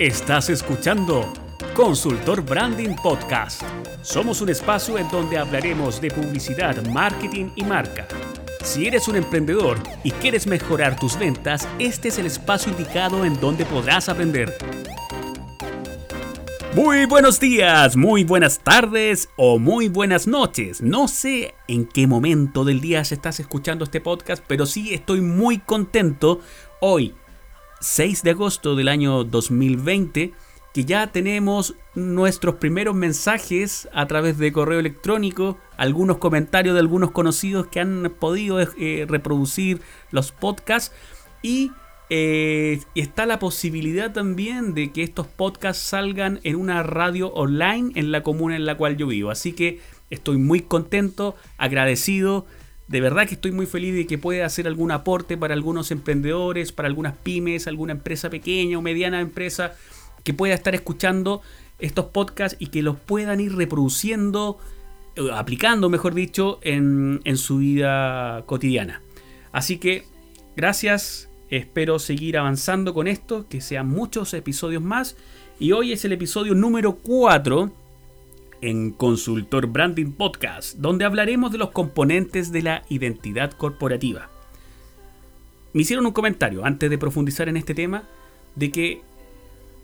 Estás escuchando Consultor Branding Podcast. Somos un espacio en donde hablaremos de publicidad, marketing y marca. Si eres un emprendedor y quieres mejorar tus ventas, este es el espacio indicado en donde podrás aprender. Muy buenos días, muy buenas tardes o muy buenas noches. No sé en qué momento del día estás escuchando este podcast, pero sí estoy muy contento hoy, 6 de agosto del año 2020, que ya tenemos nuestros primeros mensajes a través de correo electrónico, algunos comentarios de algunos conocidos que han podido eh, reproducir los podcasts y eh, está la posibilidad también de que estos podcasts salgan en una radio online en la comuna en la cual yo vivo. Así que estoy muy contento, agradecido de verdad que estoy muy feliz de que pueda hacer algún aporte para algunos emprendedores, para algunas pymes, alguna empresa pequeña o mediana empresa que pueda estar escuchando estos podcasts y que los puedan ir reproduciendo, eh, aplicando, mejor dicho, en, en su vida cotidiana. Así que gracias, espero seguir avanzando con esto, que sean muchos episodios más. Y hoy es el episodio número 4 en Consultor Branding Podcast, donde hablaremos de los componentes de la identidad corporativa. Me hicieron un comentario antes de profundizar en este tema de que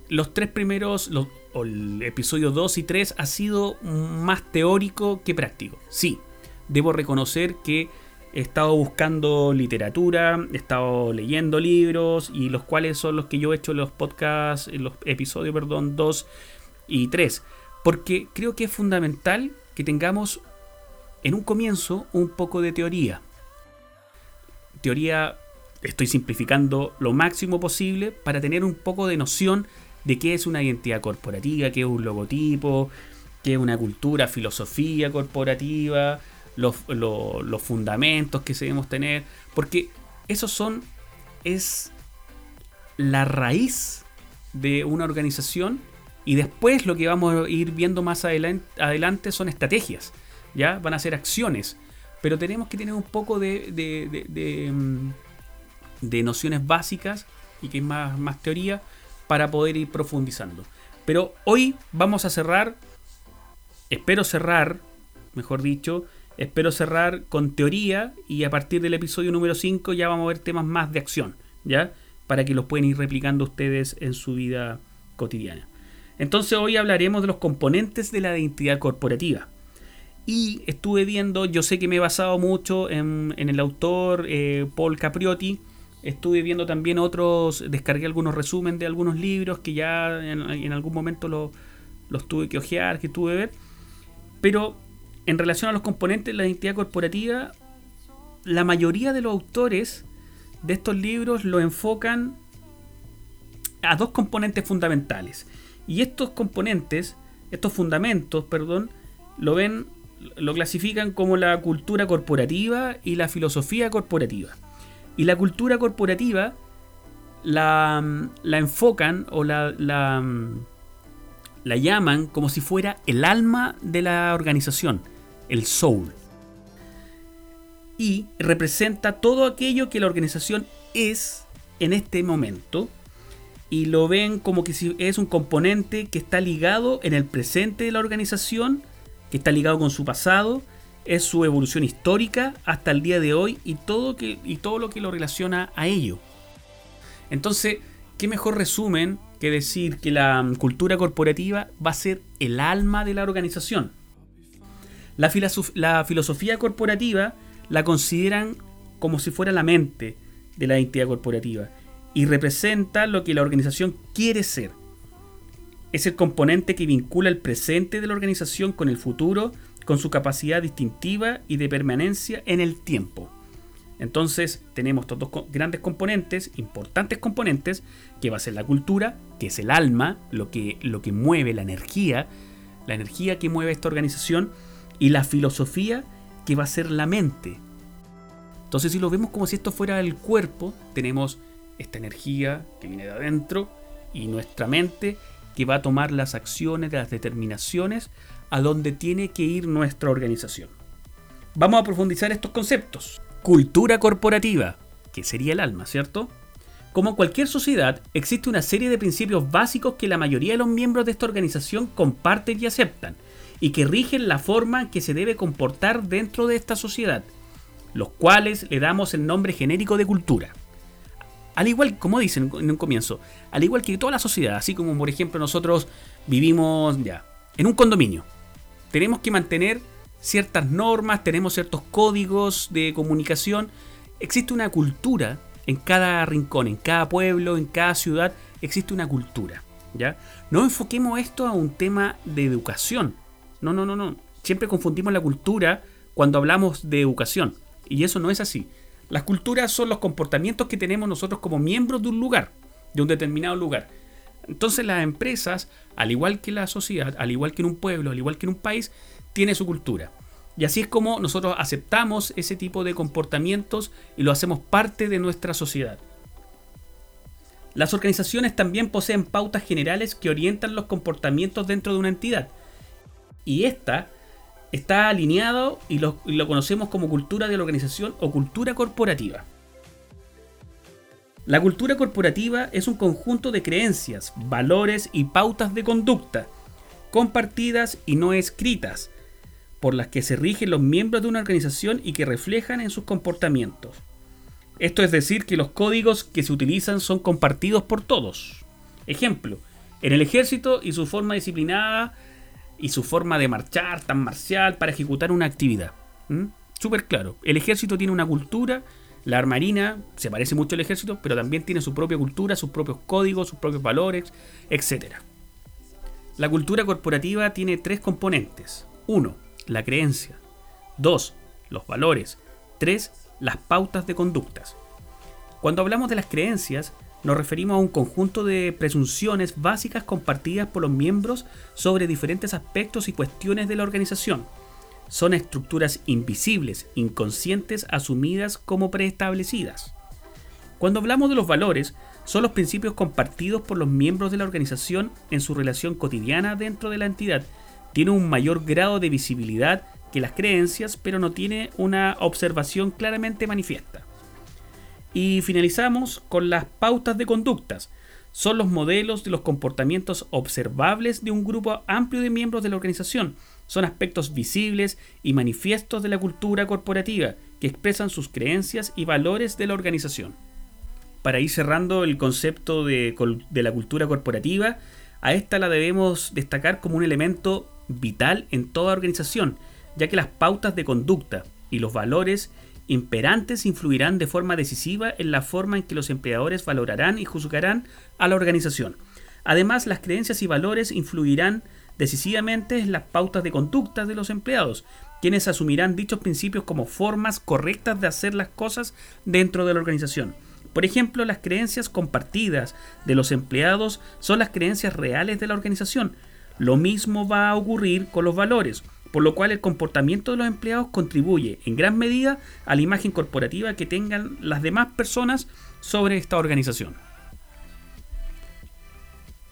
los tres primeros, los, el episodio 2 y 3 ha sido más teórico que práctico. Sí, debo reconocer que he estado buscando literatura, he estado leyendo libros y los cuales son los que yo he hecho los podcasts, los episodios, perdón, 2 y 3 porque creo que es fundamental que tengamos en un comienzo un poco de teoría. Teoría, estoy simplificando lo máximo posible para tener un poco de noción de qué es una identidad corporativa, qué es un logotipo, qué es una cultura, filosofía corporativa, los, los fundamentos que debemos tener, porque esos son, es la raíz de una organización y después lo que vamos a ir viendo más adelante, son estrategias, ¿ya? Van a ser acciones. Pero tenemos que tener un poco de, de, mm, nociones básicas y que es más, más teoría para poder ir profundizando. Pero hoy vamos a cerrar, espero cerrar, mejor dicho, espero cerrar con teoría y a partir del episodio número 5 ya vamos a ver temas más de acción, ¿ya? Para que los puedan ir replicando ustedes en su vida cotidiana. Entonces hoy hablaremos de los componentes de la identidad corporativa. Y estuve viendo, yo sé que me he basado mucho en, el autor eh, Paul Capriotti. Estuve viendo también otros, descargué algunos resúmenes de algunos libros que ya en, algún momento los tuve que ojear, que tuve que ver. Pero en relación a los componentes de la identidad corporativa, la mayoría de los autores de estos libros lo enfocan a dos componentes fundamentales. Y estos componentes, estos fundamentos, perdón, lo ven, lo clasifican como la cultura corporativa y la filosofía corporativa. Y la cultura corporativa la, enfocan o la, la llaman como si fuera el alma de la organización, el soul. Y representa todo aquello que la organización es en este momento y lo ven como que es un componente que está ligado en el presente de la organización, que está ligado con su pasado, es su evolución histórica hasta el día de hoy y todo, que, y todo lo que lo relaciona a ello. Entonces, ¿qué mejor resumen que decir que la cultura corporativa va a ser el alma de la organización? La, la filosofía corporativa la consideran como si fuera la mente de la identidad corporativa y representa lo que la organización quiere ser. Es el componente que vincula el presente de la organización con el futuro, con su capacidad distintiva y de permanencia en el tiempo. Entonces tenemos estos dos grandes componentes, importantes componentes, que va a ser la cultura, que es el alma, lo que, lo que mueve la energía, la energía que mueve esta organización, y la filosofía, que va a ser la mente. Entonces si lo vemos como si esto fuera el cuerpo, tenemos esta energía que viene de adentro y nuestra mente que va a tomar las acciones, las determinaciones a donde tiene que ir nuestra organización. Vamos a profundizar estos conceptos. Cultura corporativa, que sería el alma, ¿cierto? Como cualquier sociedad, existe una serie de principios básicos que la mayoría de los miembros de esta organización comparten y aceptan, y que rigen la forma que se debe comportar dentro de esta sociedad, los cuales le damos el nombre genérico de cultura. Al igual, como dicen en un comienzo, al igual que toda la sociedad, así como por ejemplo nosotros vivimos ya en un condominio, tenemos que mantener ciertas normas, tenemos ciertos códigos de comunicación, existe una cultura en cada rincón, en cada pueblo, en cada ciudad, existe una cultura. ¿ya? No enfoquemos esto a un tema de educación. No, no, no, no. Siempre confundimos la cultura cuando hablamos de educación. Y eso no es así. Las culturas son los comportamientos que tenemos nosotros como miembros de un lugar, de un determinado lugar. Entonces las empresas, al igual que la sociedad, al igual que en un pueblo, al igual que en un país, tiene su cultura. Y así es como nosotros aceptamos ese tipo de comportamientos y lo hacemos parte de nuestra sociedad. Las organizaciones también poseen pautas generales que orientan los comportamientos dentro de una entidad. Y esta está alineado y lo, conocemos como cultura de la organización o cultura corporativa. La cultura corporativa es un conjunto de creencias, valores y pautas de conducta, compartidas y no escritas, por las que se rigen los miembros de una organización y que reflejan en sus comportamientos. Esto es decir, que los códigos que se utilizan son compartidos por todos. Ejemplo, en el ejército y su forma disciplinada y su forma de marchar tan marcial para ejecutar una actividad. Súper claro, el ejército tiene una cultura, la marina se parece mucho al ejército, pero también tiene su propia cultura, sus propios códigos, sus propios valores, etc. La cultura corporativa tiene tres componentes. Uno, la creencia. 2. Los valores. 3. Las pautas de conductas. Cuando hablamos de las creencias, nos referimos a un conjunto de presunciones básicas compartidas por los miembros sobre diferentes aspectos y cuestiones de la organización. Son estructuras invisibles, inconscientes, asumidas como preestablecidas. Cuando hablamos de los valores, son los principios compartidos por los miembros de la organización en su relación cotidiana dentro de la entidad tiene un mayor grado de visibilidad que las creencias, pero no tiene una observación claramente manifiesta. Y finalizamos con las pautas de conductas. Son los modelos de los comportamientos observables de un grupo amplio de miembros de la organización. Son aspectos visibles y manifiestos de la cultura corporativa que expresan sus creencias y valores de la organización. Para ir cerrando el concepto de, de la cultura corporativa, a esta la debemos destacar como un elemento vital en toda organización, ya que las pautas de conducta y los valores imperantes influirán de forma decisiva en la forma en que los empleadores valorarán y juzgarán a la organización. Además, las creencias y valores influirán decisivamente en las pautas de conducta de los empleados, quienes asumirán dichos principios como formas correctas de hacer las cosas dentro de la organización. Por ejemplo, las creencias compartidas de los empleados son las creencias reales de la organización, lo mismo va a ocurrir con los valores, por lo cual el comportamiento de los empleados contribuye en gran medida a la imagen corporativa que tengan las demás personas sobre esta organización.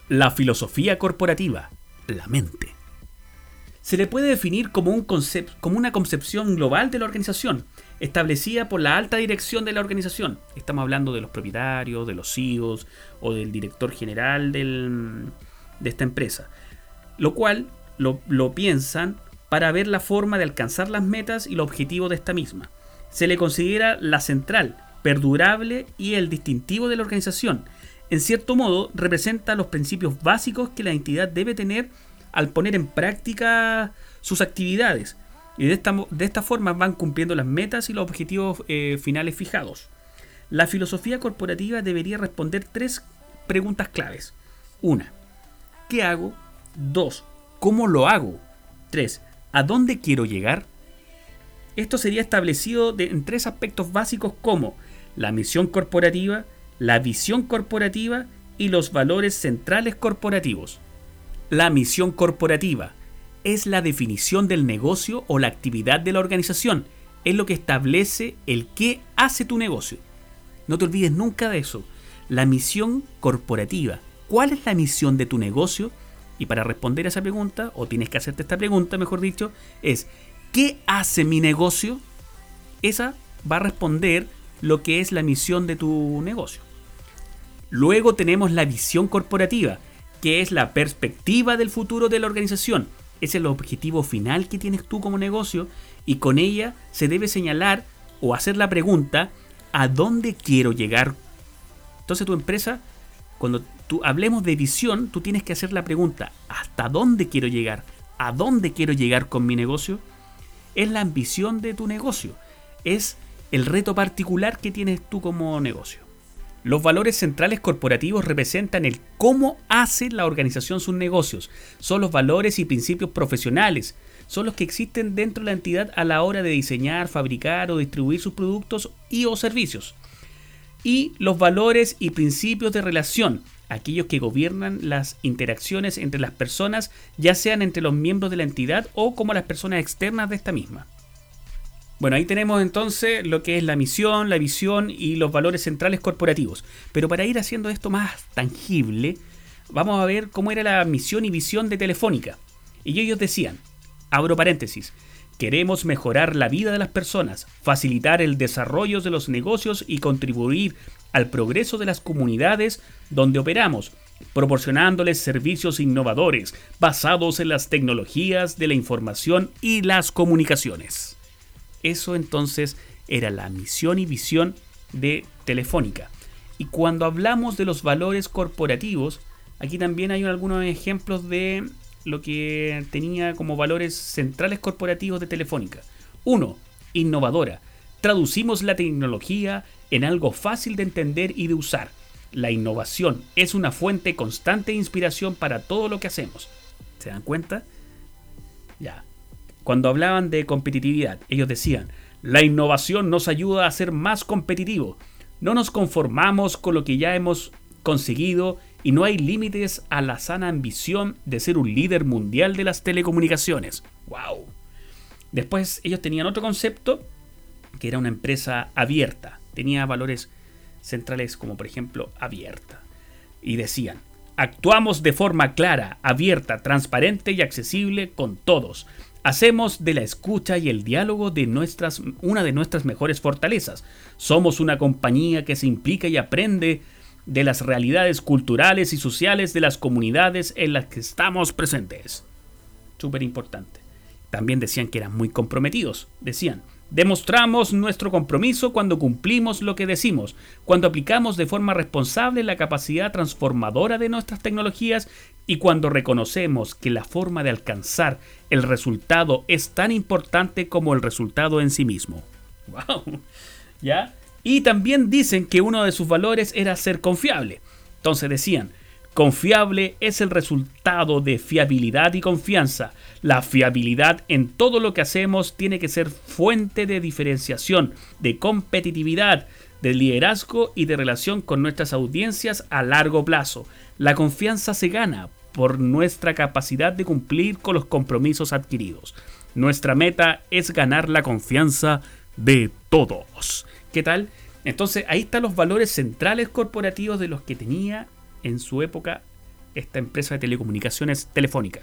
La filosofía corporativa, la mente. Se le puede definir como, un como una concepción global de la organización, establecida por la alta dirección de la organización. Estamos hablando de los propietarios, de los CEOs o del director general de esta empresa lo cual lo, piensan para ver la forma de alcanzar las metas y los objetivos de esta misma. Se le considera la central, perdurable y el distintivo de la organización. En cierto modo, representa los principios básicos que la entidad debe tener al poner en práctica sus actividades. Y de esta, de esta forma van cumpliendo las metas y los objetivos eh, finales fijados. La filosofía corporativa debería responder tres preguntas claves. Una, ¿qué hago? 2. ¿Cómo lo hago? 3. ¿A dónde quiero llegar? Esto sería establecido en tres aspectos básicos como la misión corporativa, la visión corporativa y los valores centrales corporativos. La misión corporativa es la definición del negocio o la actividad de la organización. Es lo que establece el qué hace tu negocio. No te olvides nunca de eso. La misión corporativa. ¿Cuál es la misión de tu negocio? Y para responder a esa pregunta, o tienes que hacerte esta pregunta, mejor dicho, es ¿qué hace mi negocio? Esa va a responder lo que es la misión de tu negocio. Luego tenemos la visión corporativa, que es la perspectiva del futuro de la organización. Es el objetivo final que tienes tú como negocio y con ella se debe señalar o hacer la pregunta ¿a dónde quiero llegar? Entonces tu empresa, cuando tú hablemos de visión, tú tienes que hacer la pregunta ¿hasta dónde quiero llegar? ¿A dónde quiero llegar con mi negocio? Es la ambición de tu negocio. Es el reto particular que tienes tú como negocio. Los valores centrales corporativos representan el cómo hace la organización sus negocios. Son los valores y principios profesionales. Son los que existen dentro de la entidad a la hora de diseñar, fabricar o distribuir sus productos y o servicios. Y los valores y principios de relación, aquellos que gobiernan las interacciones entre las personas, ya sean entre los miembros de la entidad o como las personas externas de esta misma. Bueno, ahí tenemos entonces lo que es la misión, la visión y los valores centrales corporativos. Pero para ir haciendo esto más tangible, vamos a ver cómo era la misión y visión de Telefónica. Y ellos decían, abro paréntesis, queremos mejorar la vida de las personas, facilitar el desarrollo de los negocios y contribuir al progreso de las comunidades donde operamos, proporcionándoles servicios innovadores basados en las tecnologías de la información y las comunicaciones. Eso entonces era la misión y visión de Telefónica. Y cuando hablamos de los valores corporativos, aquí también hay algunos ejemplos de lo que tenía como valores centrales corporativos de Telefónica. Uno, Innovadora. Traducimos la tecnología en algo fácil de entender y de usar. La innovación es una fuente constante de inspiración para todo lo que hacemos. ¿Se dan cuenta? Ya. Cuando hablaban de competitividad, ellos decían, la innovación nos ayuda a ser más competitivos. No nos conformamos con lo que ya hemos conseguido y no hay límites a la sana ambición de ser un líder mundial de las telecomunicaciones. ¡Wow! Después ellos tenían otro concepto, que era una empresa abierta. Tenía valores centrales como por ejemplo abierta. Y decían, actuamos de forma clara, abierta, transparente y accesible con todos. Hacemos de la escucha y el diálogo de nuestras, una de nuestras mejores fortalezas. Somos una compañía que se implica y aprende de las realidades culturales y sociales de las comunidades en las que estamos presentes. Súper importante. También decían que eran muy comprometidos. Decían, Demostramos nuestro compromiso cuando cumplimos lo que decimos, cuando aplicamos de forma responsable la capacidad transformadora de nuestras tecnologías y cuando reconocemos que la forma de alcanzar el resultado es tan importante como el resultado en sí mismo. ¡Wow! ¿Ya? Y también dicen que uno de sus valores era ser confiable. Entonces decían, Confiable es el resultado de fiabilidad y confianza. La fiabilidad en todo lo que hacemos tiene que ser fuente de diferenciación, de competitividad, de liderazgo y de relación con nuestras audiencias a largo plazo. La confianza se gana por nuestra capacidad de cumplir con los compromisos adquiridos. Nuestra meta es ganar la confianza de todos. ¿Qué tal? Entonces ahí están los valores centrales corporativos de los que tenía en su época esta empresa de telecomunicaciones telefónica.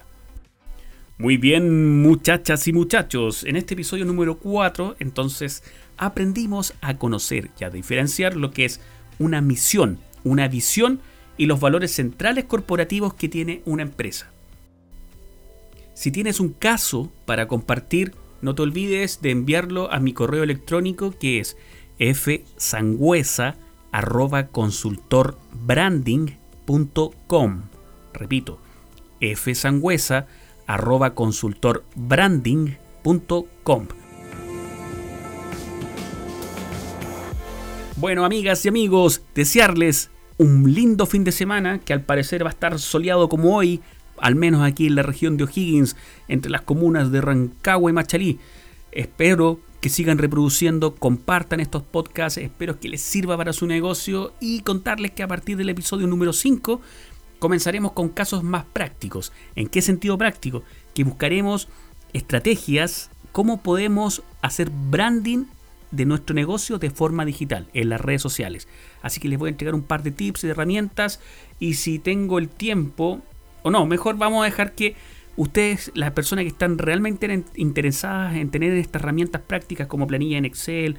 Muy bien, muchachas y muchachos, en este episodio número 4, entonces aprendimos a conocer y a diferenciar lo que es una misión, una visión y los valores centrales corporativos que tiene una empresa. Si tienes un caso para compartir, no te olvides de enviarlo a mi correo electrónico que es fsangüesa.consultorbranding.com com Repito, fsangüesa arroba consultorbranding.com. Bueno, amigas y amigos, desearles un lindo fin de semana que al parecer va a estar soleado como hoy, al menos aquí en la región de O'Higgins, entre las comunas de Rancagua y Machalí. Espero que sigan reproduciendo, compartan estos podcasts, espero que les sirva para su negocio y contarles que a partir del episodio número 5 comenzaremos con casos más prácticos. ¿En qué sentido práctico? Que buscaremos estrategias, cómo podemos hacer branding de nuestro negocio de forma digital en las redes sociales. Así que les voy a entregar un par de tips y herramientas y si tengo el tiempo, o no, mejor vamos a dejar que ustedes, las personas que están realmente interesadas en tener estas herramientas prácticas como planilla en Excel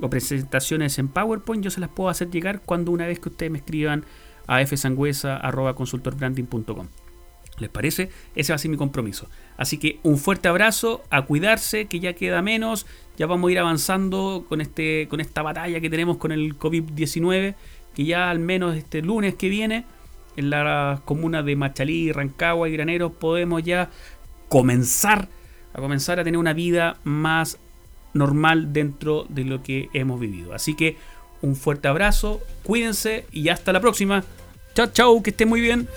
o presentaciones en PowerPoint, yo se las puedo hacer llegar cuando una vez que ustedes me escriban a fsangüesa.consultorbranding.com. ¿Les parece? Ese va a ser mi compromiso. Así que un fuerte abrazo, a cuidarse, que ya queda menos. Ya vamos a ir avanzando con, este, con esta batalla que tenemos con el COVID-19, que ya al menos este lunes que viene, en las comunas de Machalí, Rancagua y Graneros, podemos ya comenzar a comenzar a tener una vida más normal dentro de lo que hemos vivido. Así que un fuerte abrazo, cuídense y hasta la próxima. Chao, chao, que estén muy bien.